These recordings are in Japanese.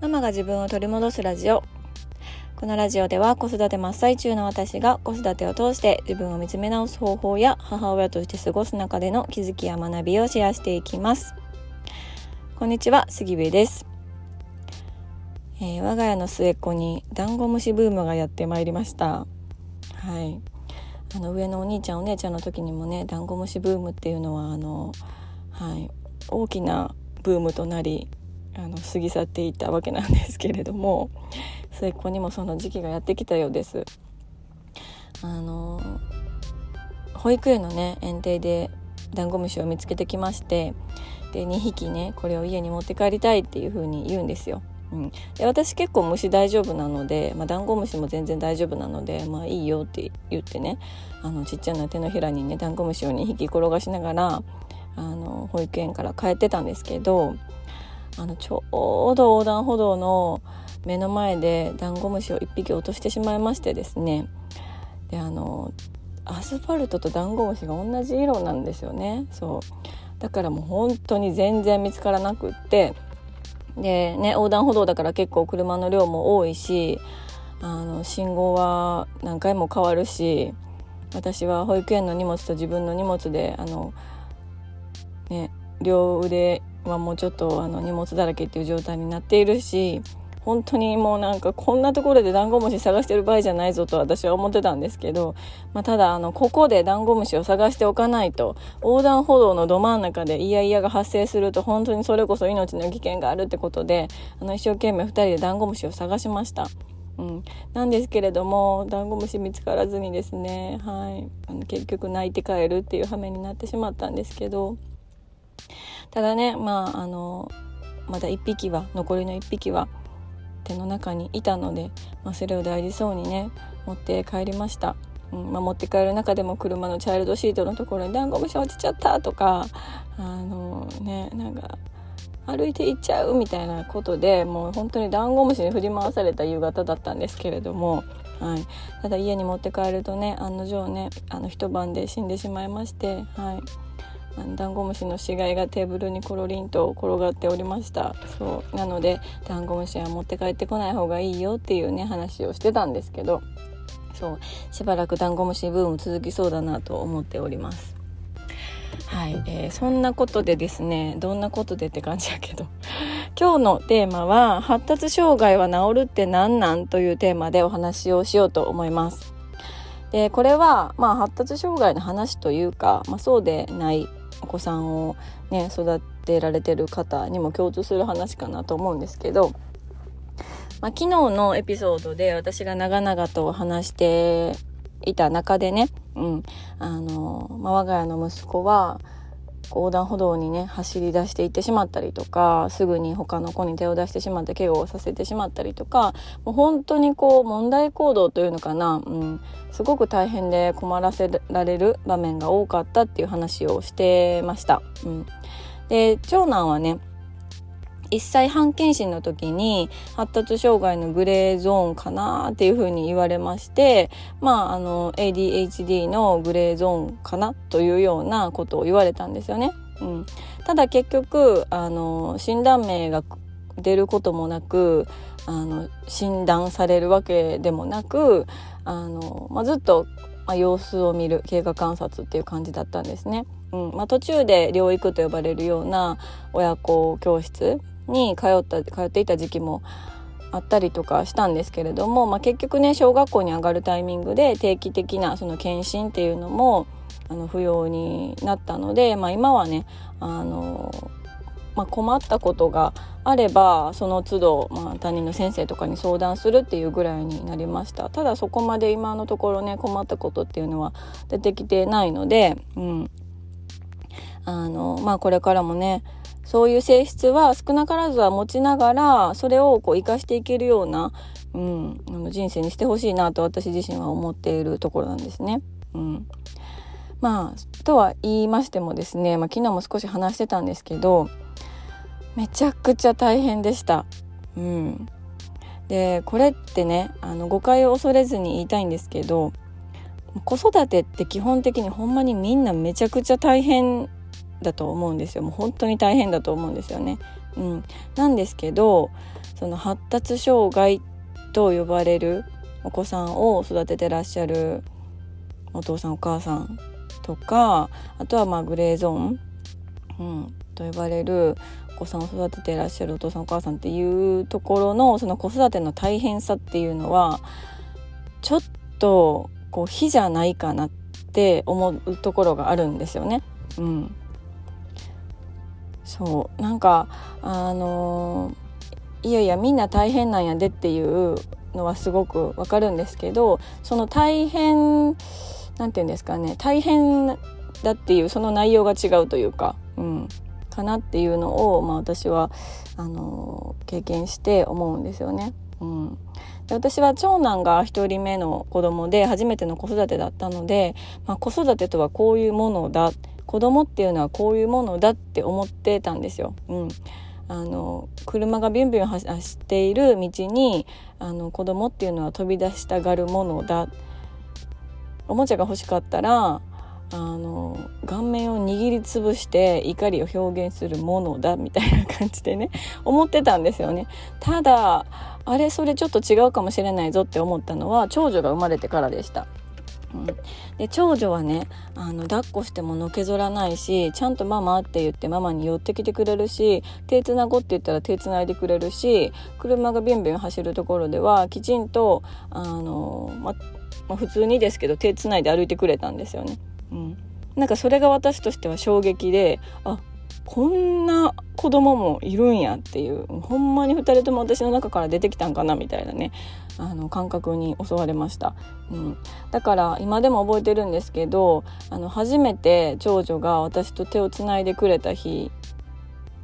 ママが自分を取り戻すラジオ。このラジオでは子育て真っ最中の私が子育てを通して自分を見つめ直す方法や母親として過ごす中での気づきや学びをシェアしていきます。こんにちは杉部です、えー、我が家の末っ子にダンゴムシブームがやってまいりました。はい。あの上のお兄ちゃんお姉ちゃんの時にもねダンゴムシブームっていうのはあのはい大きなブームとなりあの過ぎ去っていったわけなんですけれども 末っ子にもその時期がやってきたようです。あの保育園のね園庭でダンゴムシを見つけてきましてで2匹ねこれを家に持って帰りたいっていう風に言うんですよ。うん、で私結構虫大丈夫なので、まあ、ダンゴムシも全然大丈夫なのでまあいいよって言ってねあのちっちゃな手のひらにねダンゴムシを2匹転がしながらあの保育園から帰ってたんですけどあのちょうど横断歩道の目の前でダンゴムシを1匹落としてしまいましてですね。であのアスファルトとダンゴムシが同じ色なんですよね。そう。だからもう本当に全然見つからなくって。でね横断歩道だから結構車の量も多いしあの信号は何回も変わるし私は保育園の荷物と自分の荷物であのね両腕はもうちょっとあの荷物だらけっていう状態になっているし本当にもうなんかこんなところでダンゴムシ探してる場合じゃないぞと私は思ってたんですけど、まあ、ただあのここでダンゴムシを探しておかないと横断歩道のど真ん中でイヤイヤが発生すると本当にそれこそ命の危険があるってことであの一生懸命2人でダンゴムシを探しました。うん、なんですけれどもダンゴムシ見つからずにですね、はい、あの結局泣いて帰るっていう羽目になってしまったんですけど。ただねまああのまだ1匹は残りの1匹は手の中にいたので、まあ、それを大事そうにね持って帰りました、うんまあ、持って帰る中でも車のチャイルドシートのところに「ダンゴムシ落ちちゃった」とかあのねなんか歩いて行っちゃうみたいなことでもう本当にダンゴムシに振り回された夕方だったんですけれども、はい、ただ家に持って帰るとね案の定ねあの一晩で死んでしまいまして、はい、ダンゴムシの死骸がテーブルにコロリンと転がっておりました。そうなのでダンゴムシは持って帰ってこない方がいいよっていうね話をしてたんですけど。そうしばらくダンゴムシブーム続きそうだなと思っております。はい、えー、そんなことでですねどんなことでって感じやけど。今日のテーマは「発達障害は治るって何なん?」というテーマでお話をしようと思います。でこれは、まあ、発達障害の話というか、まあ、そうでないお子さんをね育てられてる方にも共通する話かなと思うんですけど、まあ、昨日のエピソードで私が長々と話していた中でね、うんあのまあ、我が家の息子は横断歩道にね走り出していってしまったりとかすぐに他の子に手を出してしまって怪我をさせてしまったりとかもう本当にこう問題行動というのかな、うん、すごく大変で困らせられる場面が多かったっていう話をしてました。うん、で長男はね1歳半検診の時に発達障害のグレーゾーンかなっていうふうに言われましてまああの ADHD のグレーゾーンかなというようなことを言われたんですよね。うん、ただ結局あの診断名が出ることもなくあの診断されるわけでもなくあの、まあ、ずっと、まあ、様子を見る経過観察っていう感じだったんですね。うんまあ、途中で療育と呼ばれるような親子教室に通った通っていた時期もあったりとかしたんですけれども、まあ、結局ね小学校に上がるタイミングで定期的なその検診っていうのもあの不要になったので、まあ、今はねあの、まあ、困ったことがあればその都度、まあ、担任の先生とかに相談するっていうぐらいになりました。ただそこまで今のところね困ったことっていうのは出てきてないので、うん。あのまあ、これからもねそういう性質は少なからずは持ちながらそれをこう生かしていけるような、うん、あの人生にしてほしいなと私自身は思っているところなんですね。うんまあとは言いましてもですね、まあ、昨日も少し話してたんですけどめちゃくちゃ大変でした。うん、でこれってねあの誤解を恐れずに言いたいんですけど子育てって基本的にほんまにみんなめちゃくちゃ大変だと思うんですよもう本当に大変だと思うんですよね。うん、なんですけどその発達障害と呼ばれるお子さんを育ててらっしゃるお父さんお母さんとかあとはまあグレーゾーン、うん、と呼ばれるお子さんを育ててらっしゃるお父さんお母さんっていうところのその子育ての大変さっていうのはちょっとこう非じゃないかなって思うところがあるんですよね。うん、そうなんかあのー、いやいやみんな大変なんやでっていうのはすごくわかるんですけどその大変なんて言うんですかね大変だっていうその内容が違うというか、うん、かなっていうのを、まあ、私はあの経験して思うんですよね。うん、で私は長男が1人目の子供で初めての子育てだったので、まあ、子育てとはこういうものだ子供っていうのはこういうものだって思ってたんですよ。うん。あの車がビュンビュン走っている道にあの子供っていうのは飛び出したがるものだ。おもちゃが欲しかったらあの顔面を握りつぶして怒りを表現するものだみたいな感じでね思ってたんですよね。ただあれそれちょっと違うかもしれないぞって思ったのは長女が生まれてからでした。うん、で長女はねあの抱っこしてものけぞらないしちゃんと「ママ」って言ってママに寄ってきてくれるし手つなごって言ったら手つないでくれるし車がビュンビュン走るところではきちんとあの、ままあ、普通にですけど手つないで歩いてくれたんですよね。うん、なんかそれが私としては衝撃であこんな子供もいるんやっていうほんまに2人とも私の中から出てきたんかなみたいなねあの感覚に襲われました、うん、だから今でも覚えてるんですけどあの初めて長女が私と手をつないでくれた日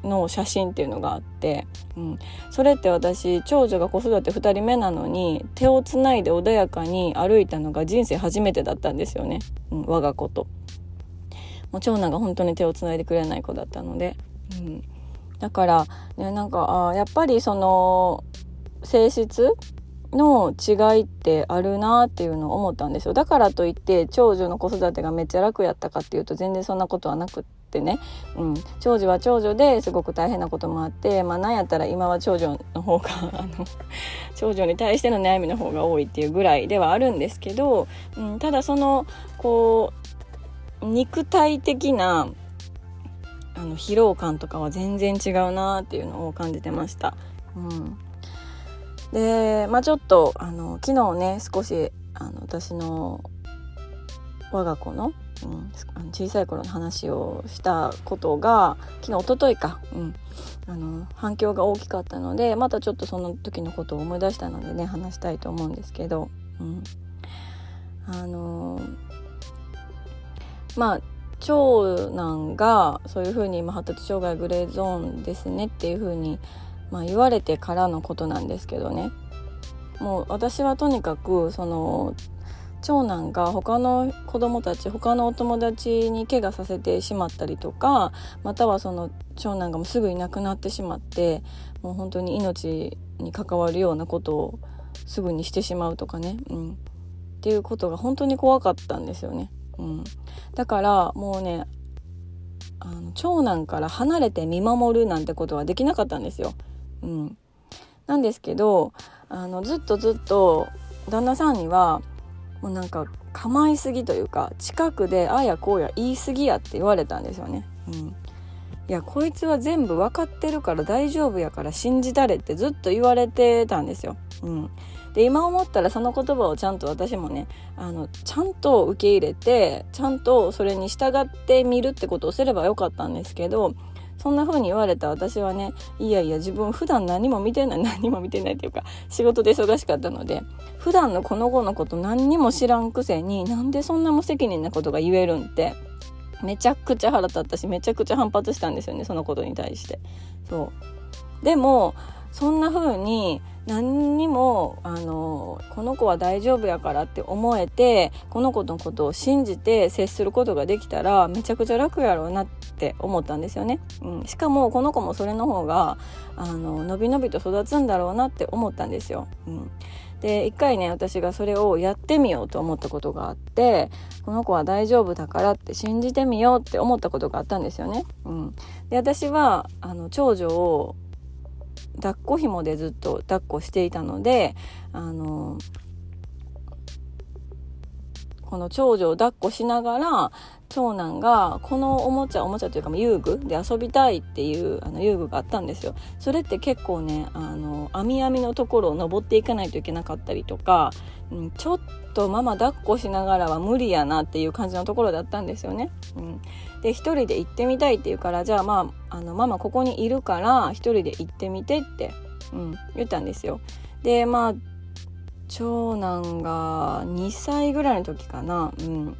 の写真っていうのがあって、うん、それって私長女が子育て2人目なのに手をつないで穏やかに歩いたのが人生初めてだったんですよね、うん、我が子と。もう長男が本当に手をつないでくれない子だったので、うん、だからねなんかあやっぱりその性質の違いってあるなっていうのを思ったんですよ。だからといって長女の子育てがめっちゃ楽やったかっていうと全然そんなことはなくってね、うん、長女は長女ですごく大変なこともあってまあなんやったら今は長女の方が あの長女に対しての悩みの方が多いっていうぐらいではあるんですけど、うん、ただそのこう肉体的なあの疲労感とかは全然違うなっていうのを感じてました。うん、でまあちょっとあの昨日ね少しあの私の我が子の,、うん、小さい頃の話をしたことが昨日おとといか、うん、あの反響が大きかったのでまたちょっとその時のことを思い出したのでね話したいと思うんですけど、うん、あのまあ長男がそういうふうに発達障害グレーゾーンですねっていうふうに、まあ、言われてからのことなんですけどね。もう私はとにかくその長男が他の子供たち他のお友達に怪我させてしまったりとかまたはその長男がもうすぐいなくなってしまってもう本当に命に関わるようなことをすぐにしてしまうとかね、うん、っていうことが本当に怖かったんですよね。うん、だからもうねあの長男から離れて見守るなんてことはできなかったんですよ。うん、なんですけどあのずっとずっと旦那さんにはもうなんか構いすぎというか近くであやこうや言い過ぎやって言われたんですよね。うん、いやこいつは全部分かってるから大丈夫やから信じたれってずっと言われてたんですよ。うん、で今思ったらその言葉をちゃんと私もねあのちゃんと受け入れてちゃんとそれに従ってみるってことをすればよかったんですけどそんな風に言われた私はねいやいや自分普段何も見てない何も見てないっていうか仕事で忙しかったので普段のこの子のこと何にも知らんくせになんでそんな無責任なことが言えるんってめちゃくちゃ腹立ったしめちゃくちゃ反発したんですよねそのことに対して。そう。でもそんな風に何にもあのこの子は大丈夫やからって思えてこの子のことを信じて接することができたらめちゃくちゃ楽やろうなって思ったんですよね、うん、しかもこの子もそれの方があの伸び伸びと育つんだろうなって思ったんですよ、うん、で一回ね私がそれをやってみようと思ったことがあってこの子は大丈夫だからって信じてみようって思ったことがあったんですよね。うん、で私はあの長女を抱っこ紐でずっと抱っこしていたのであのこの長女を抱っこしながら長男がこのおもちゃおもちゃというか遊具で遊びたいっていうあの遊具があったんですよ。それって結構ねあの網網のところを登っていかないといけなかったりとか、うん、ちょっとママ抱っこしながらは無理やなっていう感じのところだったんですよね、うん、で一人で行ってみたいって言うからじゃあまああのママここにいるから一人で行ってみてって、うん、言ったんですよ。でまあ長男が2歳ぐらいの時かな、うん、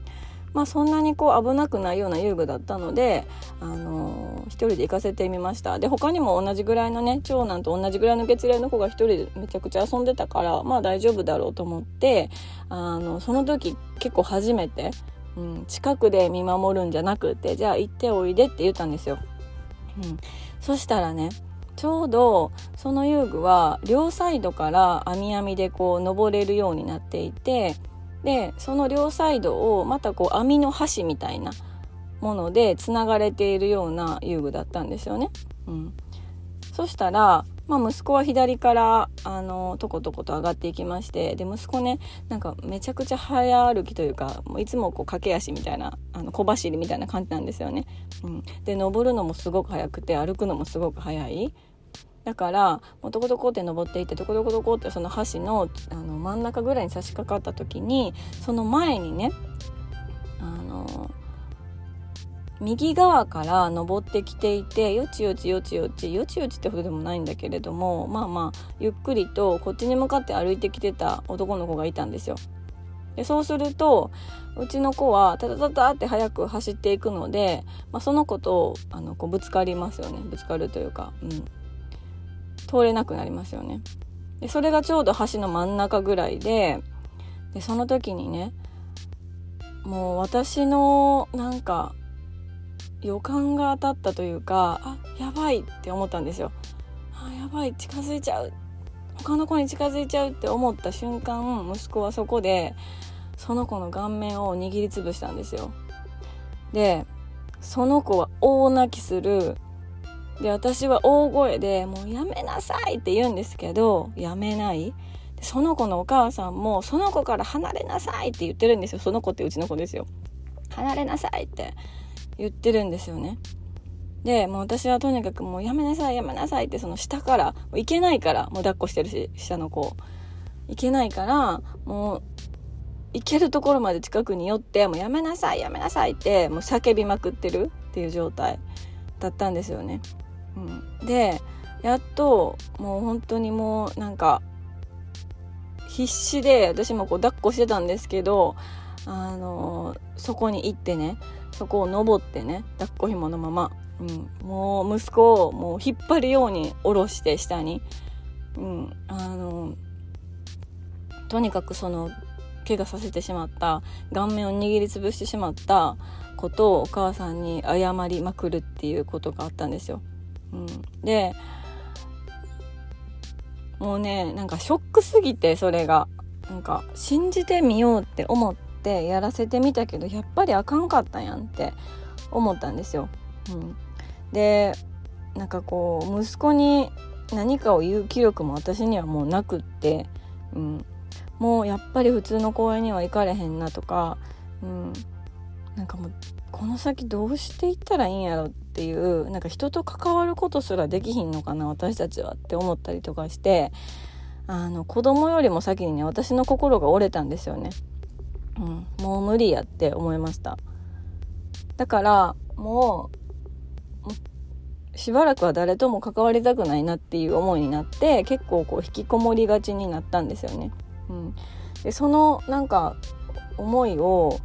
まあそんなにこう危なくないような遊具だったので、あのー、一人で行かせてみました。で他にも同じぐらいのね長男と同じぐらいの月齢の子が一人でめちゃくちゃ遊んでたからまあ大丈夫だろうと思ってあのその時結構初めて、うん、近くで見守るんじゃなくてじゃあ行っておいでって言ったんですよ。うん、そしたらねちょうどその遊具は両サイドから網網でこう登れるようになっていてでその両サイドをまたこう網の端みたいなものでつながれているような遊具だったんですよね。うん、そしたら、まあ、息子は左からあのとことこと上がっていきましてで息子ねなんかめちゃくちゃ早歩きというかもういつもこう駆け足みたいなあの小走りみたいな感じなんですよね。うん、で登るのもすごく速くて歩くのもすごく速い。だからもうどこどこって登っていってどこどこどこってその橋のあの真ん中ぐらいに差し掛かった時にその前にねあの右側から登ってきていてよちよちよちよちよちよちってほどでもないんだけれどもまあまあゆっくりとこっちに向かって歩いてきてた男の子がいたんですよ。でそうするとうちの子はタタタタって速く走っていくので、まあ、その子とあのこうぶつかりますよねぶつかるというか、うん、通れなくなりますよね。でそれがちょうど橋の真ん中ぐらいででその時にねもう私のなんか予感が当たったというかあやばいって思ったんですよ。あやばい近づいちゃう他の子に近づいちゃうって思った瞬間息子はそこでその子の顔面を握りつぶしたんですよ。でその子は大泣きするで私は大声で「もうやめなさい」って言うんですけどやめない。その子のお母さんも「その子から離れなさい」って言ってるんですよ。その子ってうちの子ですよ。離れなさいって言ってるんですよね。でもう私はとにかくもうやめなさいやめなさいってその下から行けないからもう抱っこしてるし下の子。行けないからもう行けるところまで近くに寄ってもうやめなさいやめなさいってもう叫びまくってるっていう状態だったんですよね。うん、でやっともう本当にもうなんか必死で私もこう抱っこしてたんですけどあのそこに行ってねそこを登ってね抱っこ紐のまま、うん、もう息子をもう引っ張るように下ろして下に、うん、あのとにかくその怪我させてしまった顔面を握りつぶしてしまったことをお母さんに謝りまくるっていうことがあったんですよ。うん、でもうねなんかショックすぎてそれが。なんか信じてみようって思ってやらせてみたけどやっぱりあかんかったんやんって思ったんですよ。うん、でなんかこう息子に何かを言う気力も私にはもうなくって、うん、もうやっぱり普通の公園には行かれへんなとか、うん、なんかもうこの先どうしていったらいいんやろってていうなんか人と関わることすらできひんのかな私たちはって思ったりとかしてあの子供よりも先にね私の心が折れたんですよね、うん、もう無理やって思いました。だからもうしばらくは誰とも関わりたくないなっていう思いになって結構こう引きこもりがちになったんですよね、うん、でそのなんか思いを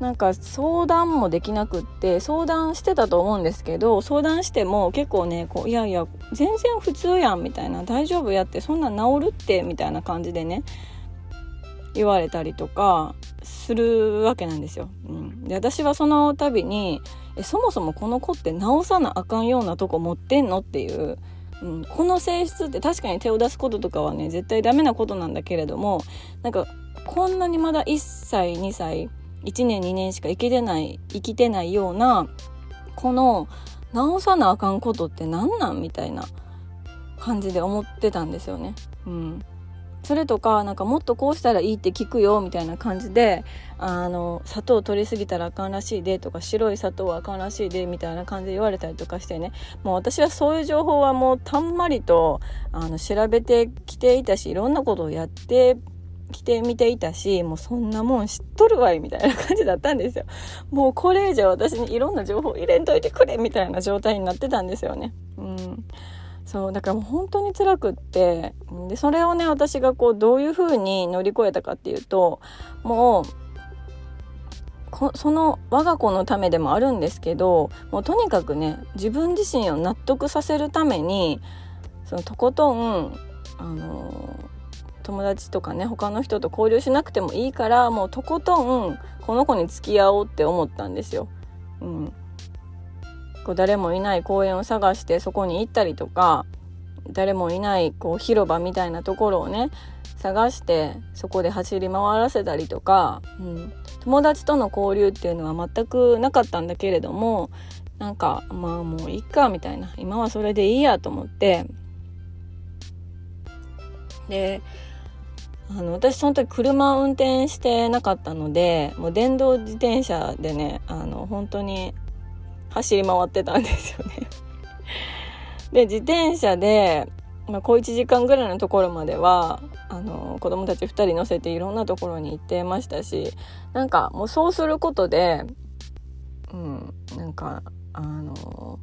なんか相談もできなくって相談してたと思うんですけど相談しても結構ねこういやいや全然普通やんみたいな大丈夫やってそんな治るってみたいな感じでね言われたりとかするわけなんですよ。うん、で私はその度にえそもそもこの子って治さなあかんようなとこ持ってんのっていううん、この性質って確かに手を出すこととかはね絶対ダメなことなんだけれどもなんかこんなにまだ1歳2歳1年2年しか生きてない生きてないようなこの直さなあかんことって何なんみたいな感じで思ってたんですよね。うん、それとかなんかもっとこうしたらいいって聞くよみたいな感じであの砂糖取りすぎたらあかんらしいでとか白い砂糖はあかんらしいでみたいな感じで言われたりとかしてねもう私はそういう情報はもうたんまりとあの調べてきていたしいろんなことをやってきてみていたしもうそんなもん知っとるわいみたいな感じだったんですよ。もうこれ以上私にいろんな情報入れんといてくれみたいな状態になってたんですよね。うん。そうだからもう本当に辛くってでそれをね私がこうどういう風に乗り越えたかっていうともうその我が子のためでもあるんですけどもうとにかくね自分自身を納得させるためにそのとことんあの友達とかね他の人と交流しなくてもいいからもうとことんこの子に付き合おうって思ったんですよ。うん、こう誰もいない公園を探してそこに行ったりとか誰もいないこう広場みたいなところをね探してそこで走り回らせたりとか、うん、友達との交流っていうのは全くなかったんだけれどもなんかまあもういっかみたいな。今はそれでいいやと思って。であの私その時車を運転してなかったのでもう電動自転車でねあの本当に走り回ってたんですよね。で自転車で、まあ、小1時間ぐらいのところまではあの子供たち2人乗せていろんなところに行ってましたしなんかもうそうすることでうんなんかあの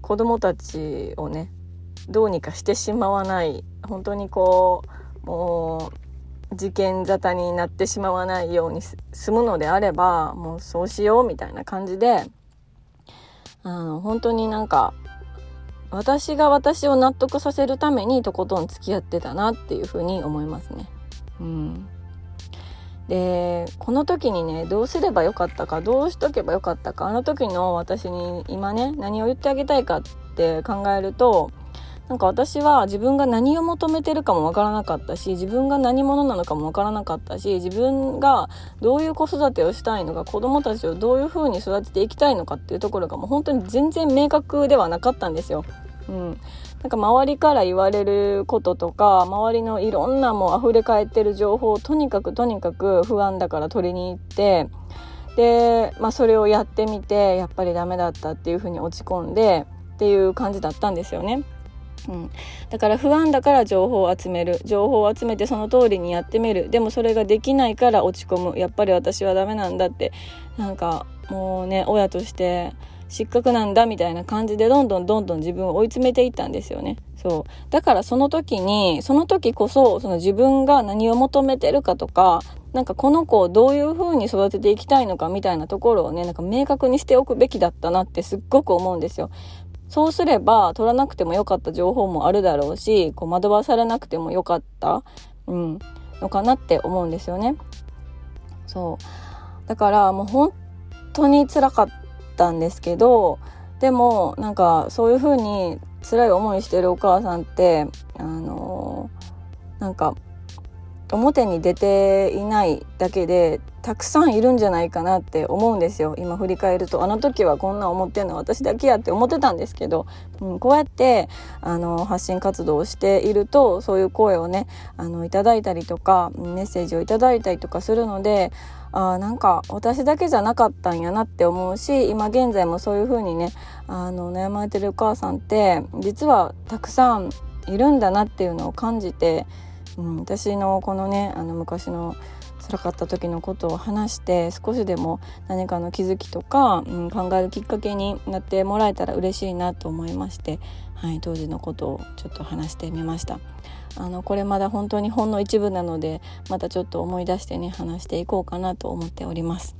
子供たちをねどうにかしてしまわない本当にこうもう事件沙汰になってしまわないように済むのであればもうそうしようみたいな感じであの本当になんか私が私を納得させるためにとことん付き合ってたなっていうふうに思いますね。うん、でこの時にねどうすればよかったかどうしとけばよかったかあの時の私に今ね何を言ってあげたいかって考えるとなんか私は自分が何を求めてるかもわからなかったし自分が何者なのかもわからなかったし自分がどういう子育てをしたいのか子供たちをどういう風に育てていきたいのかっていうところがもう本当に全然明確ではなかったんですよ。うん、なんか周りから言われることとか周りのいろんなもう溢れ返ってる情報をとにかくとにかく不安だから取りに行ってで、まあ、それをやってみてやっぱりダメだったっていう風に落ち込んでっていう感じだったんですよね。うん、だから不安だから情報を集める情報を集めてその通りにやってみるでもそれができないから落ち込むやっぱり私はダメなんだってなんかもうね親として失格なんだみたいな感じでどんどんどんどん自分を追い詰めていったんですよね。そう。だからその時に、その時こそ、その自分が何を求めてるかとか、なんかこの子をどういう風に育てていきたいのかみたいなところをね、なんか明確にしておくべきだったなってすっごく思うんですよ。そうすれば取らなくてもよかった情報もあるだろうし、こう惑わされなくてもよかった、うん、のかなって思うんですよね。そう。だからもう本当に辛かったんですけど、でもなんかそういう風に辛い思いしてるお母さんって、あのー、なんか表に出ていないだけでたくさんいるんじゃないかなって思うんですよ。今振り返るとあの時はこんな思ってんの私だけやって思ってたんですけど、うん、こうやってあの発信活動をしているとそういう声をねあのいただいたりとかメッセージをいただいたりとかするのであなんか私だけじゃなかったんやなって思うし今現在もそういう風にねあの悩まれてるお母さんって実はたくさんいるんだなっていうのを感じてうん、私のこのねあの昔の辛かった時のことを話して少しでも何かの気づきとか、うん、考えるきっかけになってもらえたら嬉しいなと思いまして、はい、当時のことをちょっと話してみました。あのこれまだ本当にほんの一部なのでまたちょっと思い出してね話していこうかなと思っております。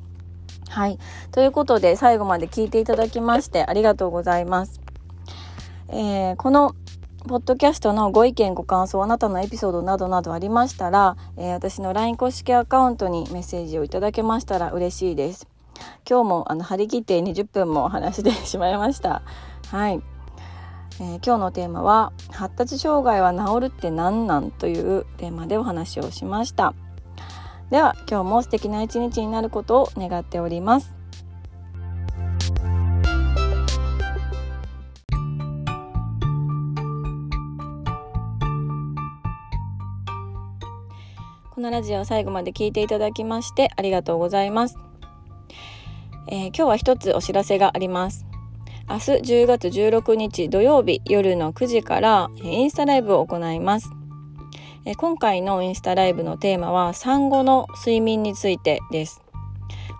はい。ということで最後まで聞いていただきましてありがとうございます。えー、このポッドキャストのご意見ご感想あなたのエピソードなどなどありましたら、えー、私の LINE 公式アカウントにメッセージをいただけましたら嬉しいです。今日もあの張り切って20分も話してしまいました。はい。えー、今日のテーマは発達障害は治るって何なんというテーマでお話をしました。では今日も素敵な一日になることを願っております。このラジオを最後まで聞いていただきましてありがとうございます、えー、今日は一つお知らせがあります明日10月16日土曜日夜の9時からインスタライブを行います。今回のインスタライブのテーマは産後の睡眠についてです。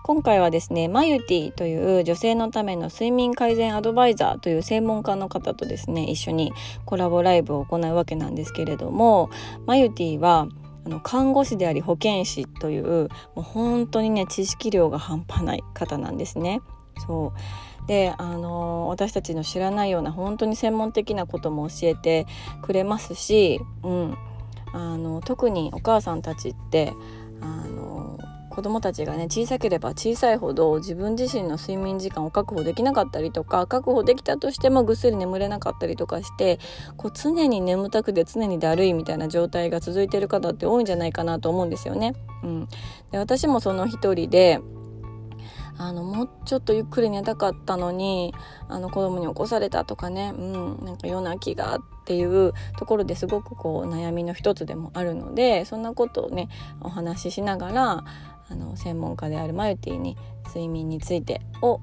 今回はですね、マユティという女性のための睡眠改善アドバイザーという専門家の方とですね、一緒にコラボライブを行うわけなんですけれども、マユティはあの看護師であり保健師というもう本当にね知識量が半端ない方なんですね。そうであの私たちの知らないような本当に専門的なことも教えてくれますし、うん、あの特にお母さんたちってあ子供たちがね小さければ小さいほど自分自身の睡眠時間を確保できなかったりとか確保できたとしてもぐっすり眠れなかったりとかしてこう常に眠たくて常にだるいみたいな状態が続いている方って多いんじゃないかなと思うんですよね。うん、で私もその一人であのもうちょっとゆっくり寝たかったのにあの子供に起こされたとかね、うん、なんか夜泣きがっていうところですごくこう悩みの一つでもあるのでそんなことをねお話ししながらあの専門家であるマユティに睡眠についてを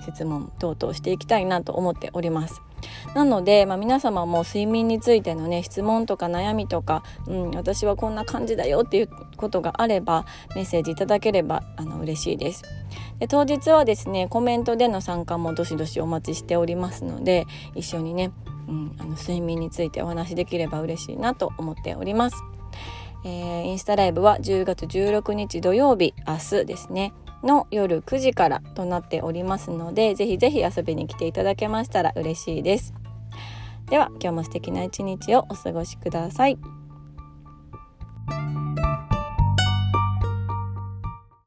質問等々していきたいなと思っております。なので、まあ、皆様も睡眠についてのね質問とか悩みとか、うん、私はこんな感じだよっていうことがあればメッセージいただければあの嬉しいです。で当日はですねコメントでの参加もどしどしお待ちしておりますので一緒にね、うん、あの睡眠についてお話しできれば嬉しいなと思っております。えー、インスタライブは10月16日土曜日明日ですね。の夜9時からとなっておりますのでぜひぜひ遊びに来ていただけましたら嬉しいです。では今日も素敵な一日をお過ごしください。